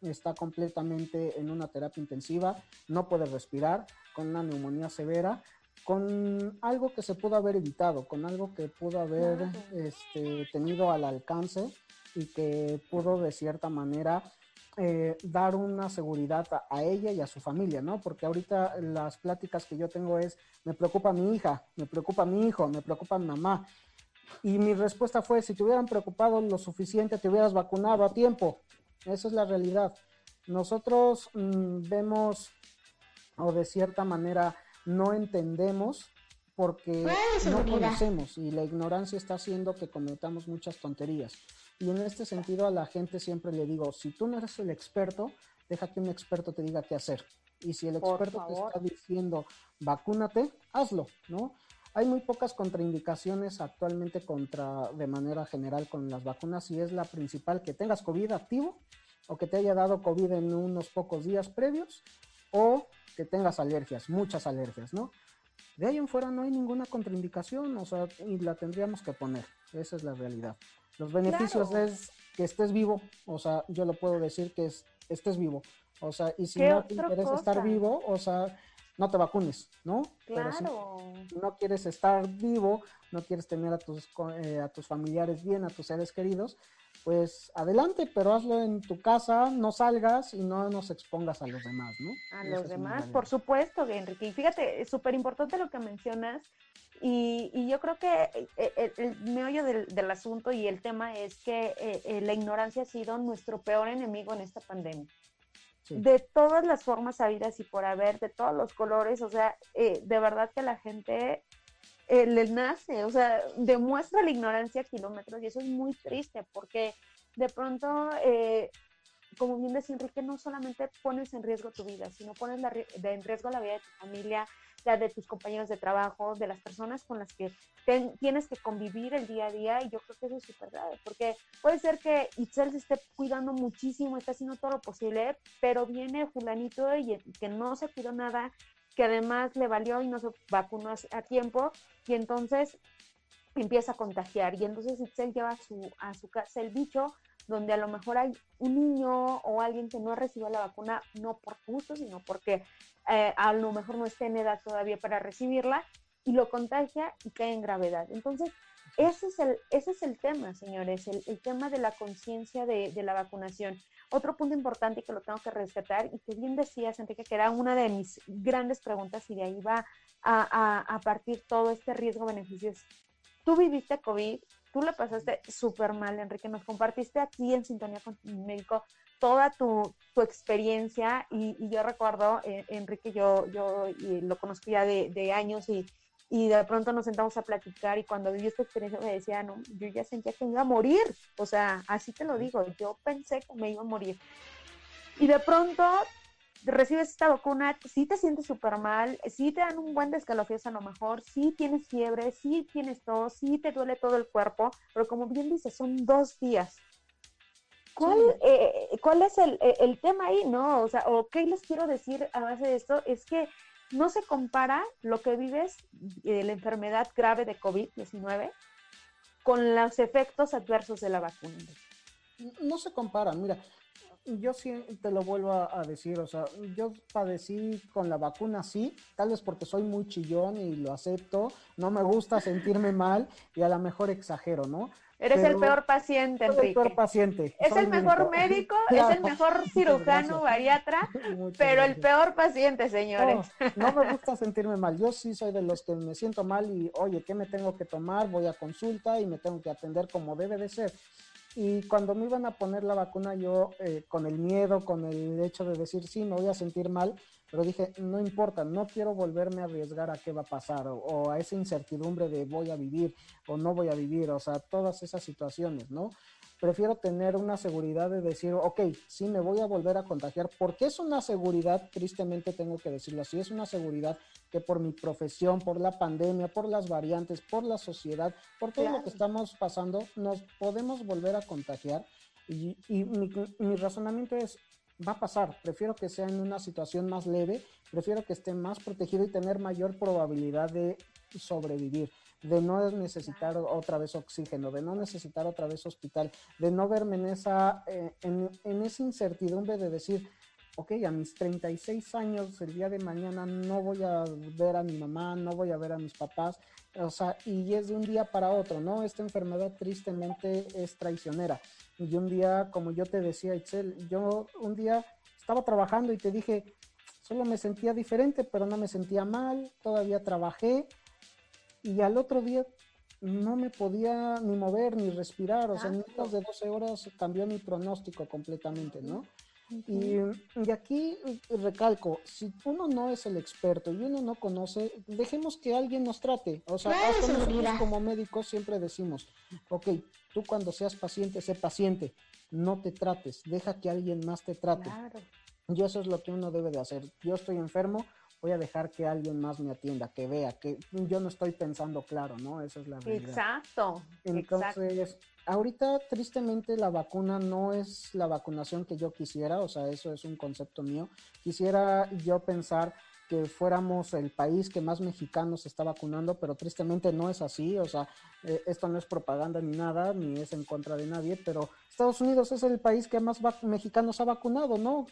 está completamente en una terapia intensiva, no puede respirar, con una neumonía severa, con algo que se pudo haber evitado, con algo que pudo haber este, tenido al alcance y que pudo de cierta manera eh, dar una seguridad a, ella y a su familia, ¿no? Porque ahorita las pláticas que yo tengo es, me preocupa mi hija, me preocupa mi hijo, me preocupa mi mamá. Y mi respuesta fue, si te hubieran preocupado lo suficiente, te hubieras vacunado a tiempo. Esa es la realidad. Nosotros mm, vemos, o de cierta manera, no entendemos porque no conocemos y la ignorancia está haciendo que cometamos muchas tonterías. Y en este sentido a la gente siempre le digo, si tú no eres el experto, deja que un experto te diga qué hacer. Y si el experto te está diciendo, vacúnate, hazlo, ¿no? Hay muy pocas contraindicaciones actualmente contra, de manera general con las vacunas y es la principal que tengas COVID activo o que te haya dado COVID en unos pocos días previos o que tengas alergias, muchas alergias, ¿no? De ahí en fuera no hay ninguna contraindicación, o sea, y la tendríamos que poner, esa es la realidad. Los beneficios es que estés vivo, o sea, yo lo puedo decir que es, estés vivo, o sea, y si no te interesa estar vivo, o sea, no te vacunes, ¿no? Claro. si no quieres estar vivo, no quieres tener a tus, eh, a tus familiares bien, a tus seres queridos, pues adelante, pero hazlo en tu casa, no salgas y no nos expongas a los demás, ¿no? A los demás, por supuesto, Enrique. Y fíjate, es súper importante lo que mencionas. Y, yo creo que eh, el, meollo del, asunto y el tema es que eh, la ignorancia ha sido nuestro peor enemigo en esta pandemia de todas las formas habidas y por haber, de todos los colores, o sea, eh, de verdad que la gente eh, le nace, o sea, demuestra la ignorancia a kilómetros y eso es muy triste porque de pronto, eh, como bien decía Enrique, no solamente pones en riesgo tu vida, sino pones en riesgo la vida de tu familia, de tus compañeros de trabajo, de las personas con las que tienes que convivir el día a día y yo creo que eso es súper grave, porque puede ser que Itzel se esté cuidando muchísimo, está haciendo todo lo posible, pero viene fulanito y que no se cuidó nada, que además le valió y no se vacunó a tiempo y entonces empieza a contagiar y entonces Itzel lleva su, a su casa el bicho donde a lo mejor hay un niño o alguien que no recibido la vacuna, no por gusto, sino porque eh, a lo mejor no esté en edad todavía para recibirla, y lo contagia y cae en gravedad. Entonces, ese es el, ese es el tema, señores, el, tema de la conciencia de, la vacunación. Otro punto importante que lo tengo que rescatar y que bien decías, Enrique, que era una de mis grandes preguntas y de ahí va a, a, a partir todo este riesgo-beneficios. Tú viviste COVID, tú le pasaste súper mal, Enrique. Nos compartiste aquí en Sintonía con tu médico toda tu, tu experiencia y, yo recuerdo, eh, Enrique, yo, yo lo conozco ya de, de años y, y, de pronto nos sentamos a platicar y cuando viví esta experiencia me decía, no, yo ya sentía que me iba a morir. O sea, así te lo digo, yo pensé que me iba a morir. Y de pronto recibes esta vacuna, sí te sientes súper mal, sí te dan un buen descalofríos a lo mejor, sí tienes fiebre, sí tienes tos, sí te duele todo el cuerpo, pero como bien dices, son dos días. ¿Cuál, eh, ¿cuál es el, el, tema ahí, no? O sea, o qué les quiero decir a base de esto, es que no se compara lo que vives de la enfermedad grave de COVID-19 con los efectos adversos de la vacuna. No se comparan, mira, yo sí te lo vuelvo a, decir, o sea, yo padecí con la vacuna, sí, tal vez porque soy muy chillón y lo acepto, no me gusta sentirme mal y a lo mejor exagero, ¿no? Eres el peor paciente, Enrique. el peor paciente. Es el mejor médico, es el mejor cirujano, bariatra, pero el peor paciente, señores. No, no, me gusta sentirme mal. Yo sí soy de los que me siento mal y, oye, ¿qué me tengo que tomar? Voy a consulta y me tengo que atender como debe de ser. Y cuando me iban a poner la vacuna, yo eh, con el miedo, con el hecho de decir, sí, me voy a sentir mal, pero dije, no importa, no quiero volverme a arriesgar a qué va a pasar o, a esa incertidumbre de voy a vivir o no voy a vivir, o sea, todas esas situaciones, ¿no? Prefiero tener una seguridad de decir, ok, sí me voy a volver a contagiar, porque es una seguridad, tristemente tengo que decirlo así, es una seguridad que por mi profesión, por la pandemia, por las variantes, por la sociedad, por todo lo que estamos pasando, nos podemos volver a contagiar. Y, mi, mi, razonamiento es, va a pasar, prefiero que sea en una situación más leve, prefiero que esté más protegido y tener mayor probabilidad de sobrevivir, de no necesitar otra vez oxígeno, de no necesitar otra vez hospital, de no verme en esa, eh, en, esa incertidumbre de decir, ok, a mis 36 años, el día de mañana no voy a ver a mi mamá, no voy a ver a mis papás, o sea, y es de un día para otro, ¿no? Esta enfermedad tristemente es traicionera. Y un día, como yo te decía, Itzel, yo un día estaba trabajando y te dije, solo me sentía diferente, pero no me sentía mal, todavía trabajé, y al otro día no me podía ni mover ni respirar, o sea, en menos de 12 horas cambió mi pronóstico completamente, ¿no? Y, aquí recalco, si uno no es el experto y uno no conoce, dejemos que alguien nos trate. O sea, nosotros como médicos siempre decimos, ok, tú cuando seas paciente, sé paciente, no te trates, deja que alguien más te trate. Y eso es lo que uno debe de hacer. Yo estoy enfermo, voy a dejar que alguien más me atienda, que vea, que yo no estoy pensando claro, ¿no? Esa es la realidad. Exacto. Entonces, ahorita tristemente la vacuna no es la vacunación que yo quisiera, o sea, eso es un concepto mío. Quisiera yo pensar que fuéramos el país que más mexicanos está vacunando, pero tristemente no es así, o sea, eh, esto no es propaganda ni nada, ni es en contra de nadie, pero Estados Unidos es el país que más mexicanos ha vacunado, ¿no?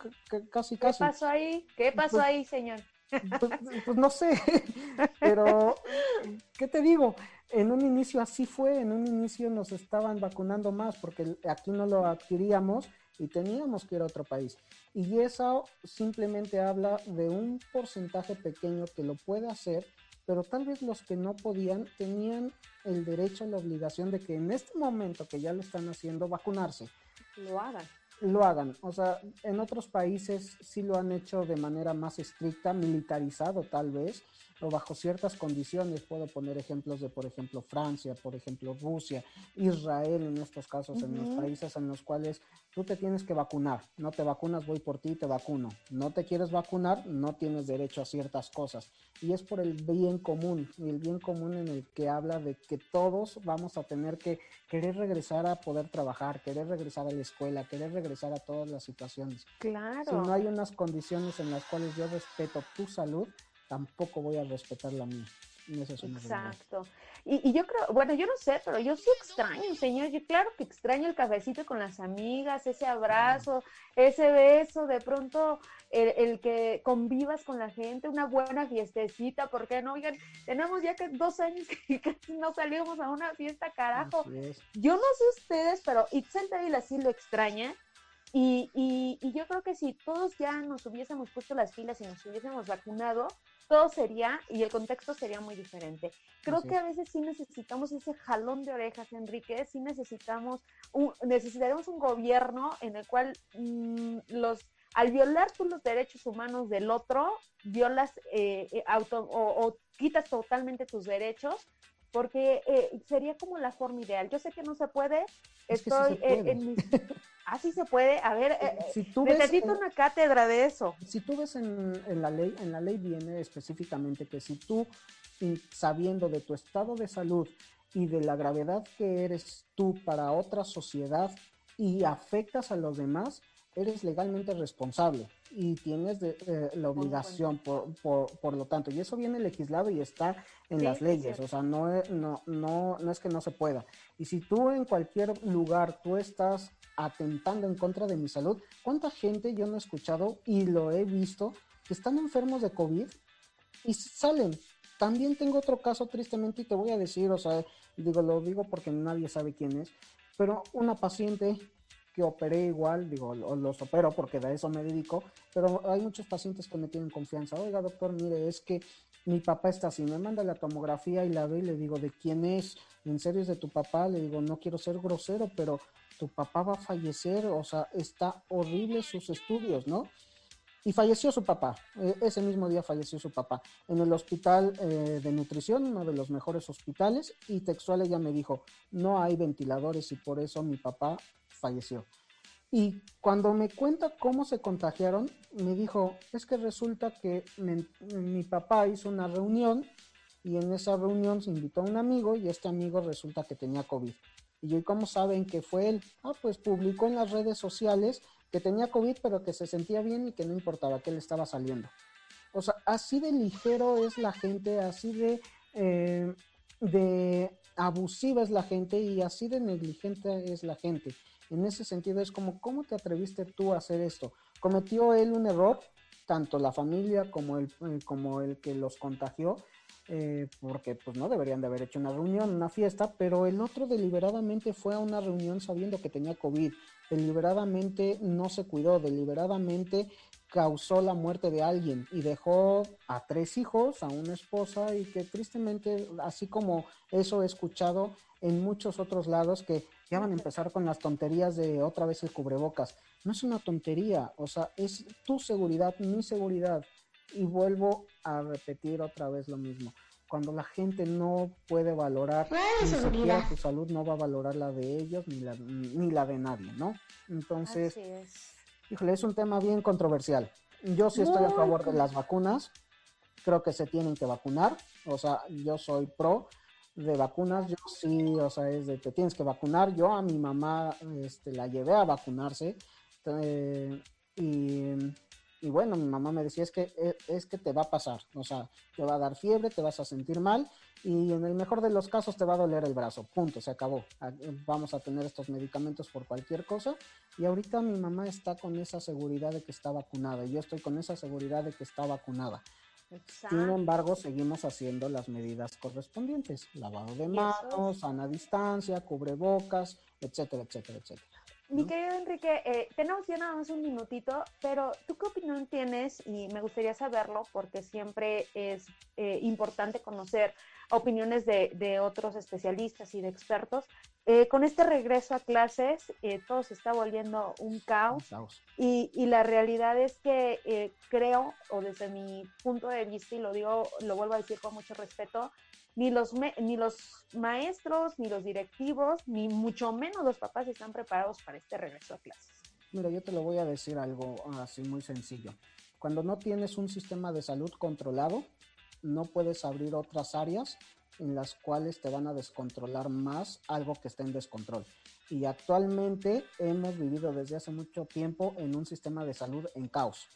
casi, casi. ¿Qué pasó ahí? ¿Qué pasó pues ahí, señor? Pues, pues, no sé, pero ¿qué te digo? En un inicio así fue, en un inicio nos estaban vacunando más porque aquí no lo adquiríamos y teníamos que ir a otro país. Y eso simplemente habla de un porcentaje pequeño que lo puede hacer, pero tal vez los que no podían tenían el derecho, la obligación de que en este momento que ya lo están haciendo, vacunarse. Lo hagan lo hagan. O sea, en otros países sí lo han hecho de manera más estricta, militarizado tal vez, o bajo ciertas condiciones. Puedo poner ejemplos de, por ejemplo, Francia, por ejemplo, Rusia, Israel en estos casos, en los países en los cuales tú te tienes que vacunar. No te vacunas, voy por ti y te vacuno. No te quieres vacunar, no tienes derecho a ciertas cosas. Y es por el bien común, el bien común en el que habla de que todos vamos a tener que querer regresar a poder trabajar, querer regresar a la escuela, querer regresar a todas las situaciones. Claro. Si no hay unas condiciones en las cuales yo respeto tu salud, tampoco voy a respetar la mía. Exacto. Y, yo creo, bueno, yo no sé, pero yo sí extraño, señor. Yo claro que extraño el cafecito con las amigas, ese abrazo, ese beso, de pronto el, que convivas con la gente, una buena fiestecita, porque no, oigan, tenemos ya que dos años que casi no salimos a una fiesta, carajo. Yo no sé ustedes, pero Itzel Dávila sí lo extraña. Y, y, y, yo creo que si todos ya nos hubiésemos puesto las pilas y nos hubiésemos vacunado, todo sería y el contexto sería muy diferente. Creo que a veces sí necesitamos ese jalón de orejas, Enrique, sí necesitamos un, necesitaremos un gobierno en el cual mm, los al violar tú los derechos humanos del otro, violas eh, eh, auto, o, quitas totalmente tus derechos, porque eh, sería como la forma ideal. Yo sé que no se puede, estoy en mi... Ah, sí se puede. A ver, eh, si necesito una cátedra de eso. Si tú ves en, en, la ley, en la ley viene específicamente que si tú, sabiendo de tu estado de salud y de la gravedad que eres tú para otra sociedad y afectas a los demás, eres legalmente responsable y tienes eh, la obligación, por, por, por, lo tanto, y eso viene legislado y está en las leyes, o sea, no, no, no, no es que no se pueda. Y si tú en cualquier lugar tú estás atentando en contra de mi salud. ¿Cuánta gente yo no he escuchado y lo he visto que están enfermos de COVID y salen? También tengo otro caso tristemente y te voy a decir, o sea, digo, lo digo porque nadie sabe quién es, pero una paciente que operé igual, digo, los opero porque de eso me dedico, pero hay muchos pacientes que me tienen confianza. Oiga, doctor, mire, es que mi papá está así, me manda la tomografía y la ve y le digo, ¿de quién es? ¿En serio es de tu papá? Le digo, no quiero ser grosero, pero tu papá va a fallecer, o sea, está horrible sus estudios, ¿no? Y falleció su papá, e, ese mismo día falleció su papá, en el hospital eh, de nutrición, uno de los mejores hospitales, y textual ella me dijo, no hay ventiladores y por eso mi papá falleció. Y cuando me cuenta cómo se contagiaron, me dijo, es que resulta que mi papá hizo una reunión y en esa reunión se invitó a un amigo y este amigo resulta que tenía COVID. Y yo, ¿cómo saben que fue él? Ah, pues publicó en las redes sociales que tenía COVID, pero que se sentía bien y que no importaba que él estaba saliendo. O sea, así de ligero es la gente, así de eh, de abusiva es la gente y así de negligente es la gente. En ese sentido es como, ¿cómo te atreviste tú a hacer esto? ¿Cometió él un error? Tanto la familia como el, eh, como el que los contagió, eh, porque pues no deberían de haber hecho una reunión, una fiesta, pero el otro deliberadamente fue a una reunión sabiendo que tenía COVID, deliberadamente no se cuidó, deliberadamente causó la muerte de alguien y dejó a tres hijos, a una esposa y que tristemente, así como eso he escuchado en muchos otros lados que ya van a empezar con las tonterías de otra vez el cubrebocas. No es una tontería, o sea, es tu seguridad, mi seguridad. Y vuelvo a repetir otra vez lo mismo. Cuando la gente no puede valorar ni siquiera tu salud, no va a valorar la de ellos ni la, ni la de nadie, ¿no? Entonces, híjole, es un tema bien controversial. Yo sí estoy a favor de las vacunas. Creo que se tienen que vacunar. O sea, yo soy pro de vacunas. Yo sí, o sea, es de te tienes que vacunar. Yo a mi mamá este, la llevé a vacunarse. Eh, y, y, bueno, mi mamá me decía, es que, e, es que te va a pasar. O sea, te va a dar fiebre, te vas a sentir mal y en el mejor de los casos te va a doler el brazo. Punto, se acabó. Vamos a tener estos medicamentos por cualquier cosa. Y ahorita mi mamá está con esa seguridad de que está vacunada. Y yo estoy con esa seguridad de que está vacunada. Sin embargo, seguimos haciendo las medidas correspondientes. Lavado de manos, sana distancia, cubrebocas, etcétera, etcétera, etcétera. Mi querido Enrique, eh, tenemos ya nada más un minutito, pero ¿tú qué opinión tienes? Y me gustaría saberlo porque siempre es eh, importante conocer opiniones de, otros especialistas y de expertos. Eh, con este regreso a clases, todo se está volviendo un caos, Y, y, la realidad es que creo, o desde mi punto de vista, y lo digo, lo vuelvo a decir con mucho respeto, ni los, ni los maestros, ni los directivos, ni mucho menos los papás están preparados para este regreso a clases. Mira, yo te lo voy a decir algo así muy sencillo. Cuando no tienes un sistema de salud controlado, no puedes abrir otras áreas en las cuales te van a descontrolar más algo que está en descontrol. Y actualmente hemos vivido desde hace mucho tiempo en un sistema de salud en caos.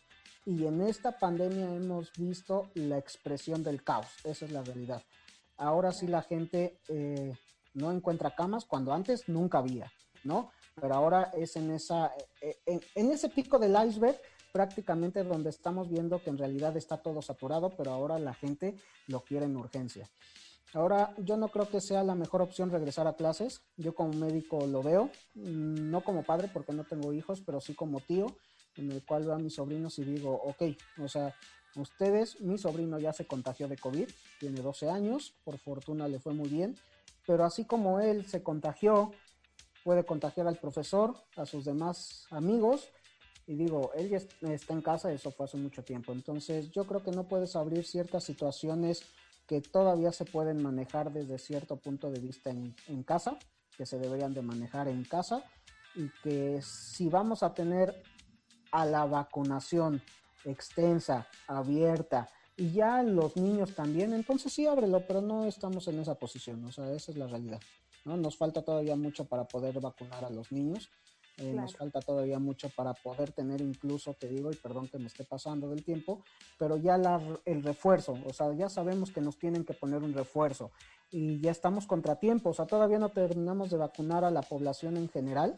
Y en esta pandemia hemos visto la expresión del caos. Esa es la realidad. Ahora sí la gente eh, no encuentra camas cuando antes nunca había, ¿no? Pero ahora es en, esa, eh, en, en ese pico del iceberg prácticamente donde estamos viendo que en realidad está todo saturado, pero ahora la gente lo quiere en urgencia. Ahora, yo no creo que sea la mejor opción regresar a clases. Yo como médico lo veo, mm, no como padre porque no tengo hijos, pero sí como tío, en el cual veo a mis sobrinos y digo, ok, o sea, ustedes, mi sobrino ya se contagió de COVID, tiene 12 años, por fortuna le fue muy bien, pero así como él se contagió, puede contagiar al profesor, a sus demás amigos, y digo, él ya está en casa, eso fue hace mucho tiempo, entonces yo creo que no puedes abrir ciertas situaciones que todavía se pueden manejar desde cierto punto de vista en, en casa, que se deberían de manejar en casa, y que si vamos a tener a la vacunación extensa, abierta, y ya los niños también, entonces sí ábrelo, pero no estamos en esa posición, o sea, esa es la realidad. ¿no? Nos falta todavía mucho para poder vacunar a los niños, eh, nos falta todavía mucho para poder tener incluso, te digo, y perdón que me esté pasando del tiempo, pero ya la, el refuerzo, o sea, ya sabemos que nos tienen que poner un refuerzo y ya estamos contratiempos, o sea, todavía no terminamos de vacunar a la población en general,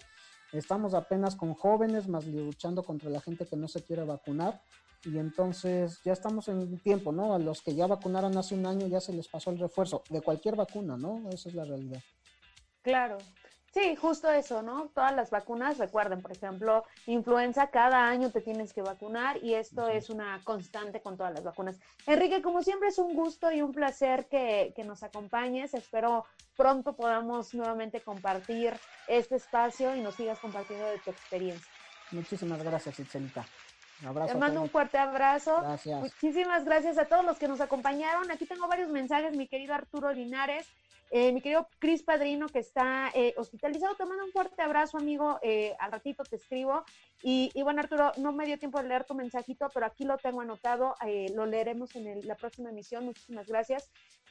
Estamos apenas con jóvenes, más luchando contra la gente que no se quiere vacunar. Y entonces ya estamos en tiempo, ¿no? A los que ya vacunaron hace un año ya se les pasó el refuerzo de cualquier vacuna, ¿no? Esa es la realidad. Claro, Sí, justo eso, ¿no? Todas las vacunas, recuerden, por ejemplo, influenza, cada año te tienes que vacunar y esto es una constante con todas las vacunas. Enrique, como siempre es un gusto y un placer que, que nos acompañes. Espero pronto podamos nuevamente compartir este espacio y nos sigas compartiendo de tu experiencia. Muchísimas gracias, Itzelita. Te mando un fuerte abrazo. Gracias. Muchísimas gracias a todos los que nos acompañaron. Aquí tengo varios mensajes, mi querido Arturo Linares. Eh, mi querido Cris Padrino, que está eh, hospitalizado, te mando un fuerte abrazo, amigo. Eh, al ratito te escribo. Y, bueno, Arturo, no me dio tiempo de leer tu mensajito, pero aquí lo tengo anotado. lo leeremos en la próxima emisión. Muchísimas gracias.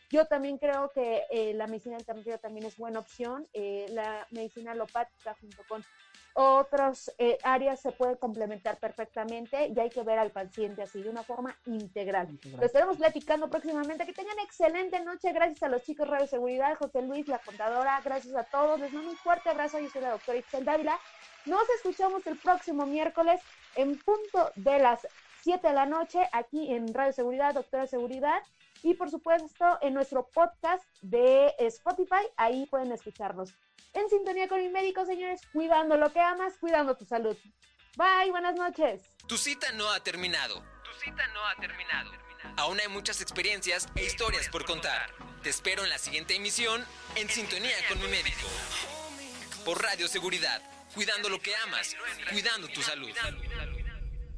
Yo también creo que la medicina alternativa también es buena opción. la medicina alopática junto con otras eh, áreas se pueden complementar perfectamente y hay que ver al paciente así de una forma integral. Lo estaremos platicando próximamente. Que tengan excelente noche. Gracias a los chicos Radio Seguridad, José Luis, la contadora. Gracias a todos. Les mando un fuerte abrazo. Yo soy la doctora Ixel Dávila. Nos escuchamos el próximo miércoles en punto de las 7 de la noche aquí en Radio Seguridad, Doctora Seguridad. Y por supuesto en nuestro podcast de Spotify, ahí pueden escucharnos. En sintonía con mi médico, señores, cuidando lo que amas, cuidando tu salud. Bye, buenas noches. Tu cita no ha terminado. Tu cita no ha terminado. Aún hay muchas experiencias e historias por contar. Te espero en la siguiente emisión en sintonía con mi médico. Por Radio Seguridad, cuidando lo que amas, cuidando tu salud.